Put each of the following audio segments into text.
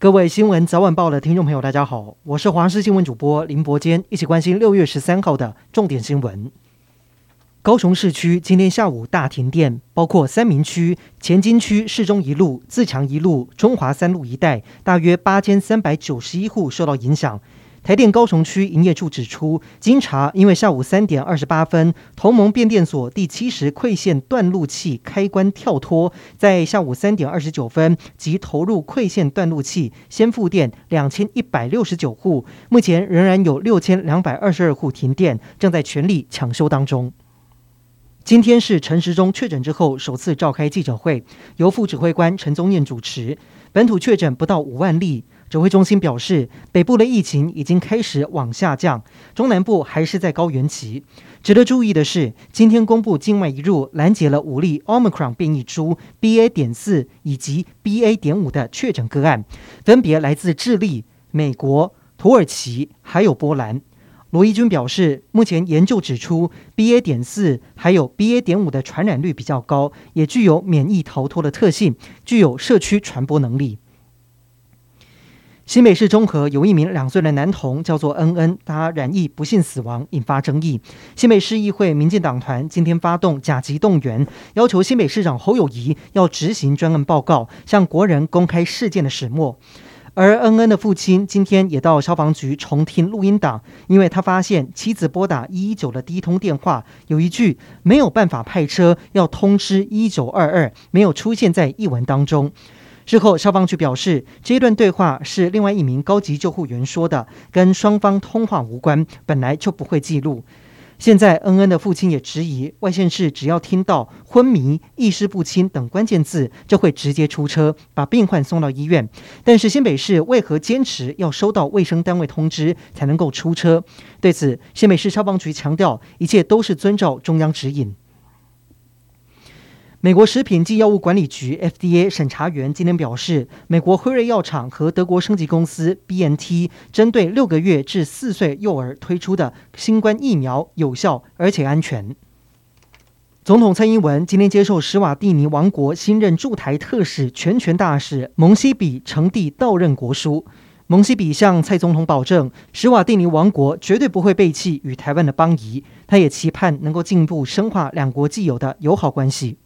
各位新闻早晚报的听众朋友，大家好，我是华视新闻主播林伯坚，一起关心六月十三号的重点新闻。高雄市区今天下午大停电，包括三明区、前金区、市中一路、自强一路、中华三路一带，大约八千三百九十一户受到影响。台电高雄区营业处指出，经查，因为下午三点二十八分，同盟变电所第七十馈线断路器开关跳脱，在下午三点二十九分即投入馈线断路器，先复电两千一百六十九户，目前仍然有六千两百二十二户停电，正在全力抢修当中。今天是陈时中确诊之后首次召开记者会，由副指挥官陈宗彦主持，本土确诊不到五万例。指挥中心表示，北部的疫情已经开始往下降，中南部还是在高原期。值得注意的是，今天公布境外移入拦截了五例 Omicron 变异株 BA. 点四以及 BA. 点五的确诊个案，分别来自智利、美国、土耳其还有波兰。罗伊军表示，目前研究指出 BA. 点四还有 BA. 点五的传染率比较高，也具有免疫逃脱的特性，具有社区传播能力。新北市中和有一名两岁的男童，叫做恩恩，他染疫不幸死亡，引发争议。新北市议会民进党团今天发动甲级动员，要求新北市长侯友谊要执行专案报告，向国人公开事件的始末。而恩恩的父亲今天也到消防局重听录音档，因为他发现妻子拨打一一九的第一通电话，有一句没有办法派车，要通知一九二二，没有出现在译文当中。之后，消防局表示，这一段对话是另外一名高级救护员说的，跟双方通话无关，本来就不会记录。现在，恩恩的父亲也质疑，外县市只要听到昏迷、意识不清等关键字，就会直接出车把病患送到医院。但是新北市为何坚持要收到卫生单位通知才能够出车？对此，新北市消防局强调，一切都是遵照中央指引。美国食品及药物管理局 （FDA） 审查员今天表示，美国辉瑞药厂和德国升级公司 BNT 针对六个月至四岁幼儿推出的新冠疫苗有效而且安全。总统蔡英文今天接受史瓦蒂尼王国新任驻台特使全权大使蒙西比呈递到任国书。蒙西比向蔡总统保证，史瓦蒂尼王国绝对不会背弃与台湾的邦谊。他也期盼能够进一步深化两国既有的友好关系。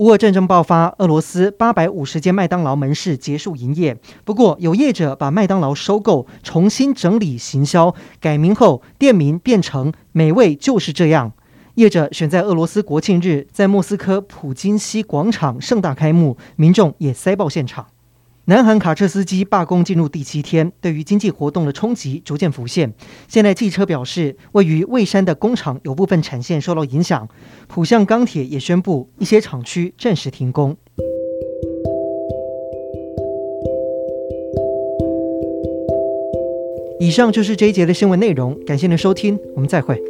乌俄战争爆发，俄罗斯八百五十间麦当劳门市结束营业。不过，有业者把麦当劳收购，重新整理行销，改名后店名变成“美味就是这样”。业者选在俄罗斯国庆日，在莫斯科普金西广场盛大开幕，民众也塞爆现场。南韩卡车司机罢工进入第七天，对于经济活动的冲击逐渐浮现。现代汽车表示，位于蔚山的工厂有部分产线受到影响。浦项钢铁也宣布一些厂区暂时停工。以上就是这一节的新闻内容，感谢您的收听，我们再会。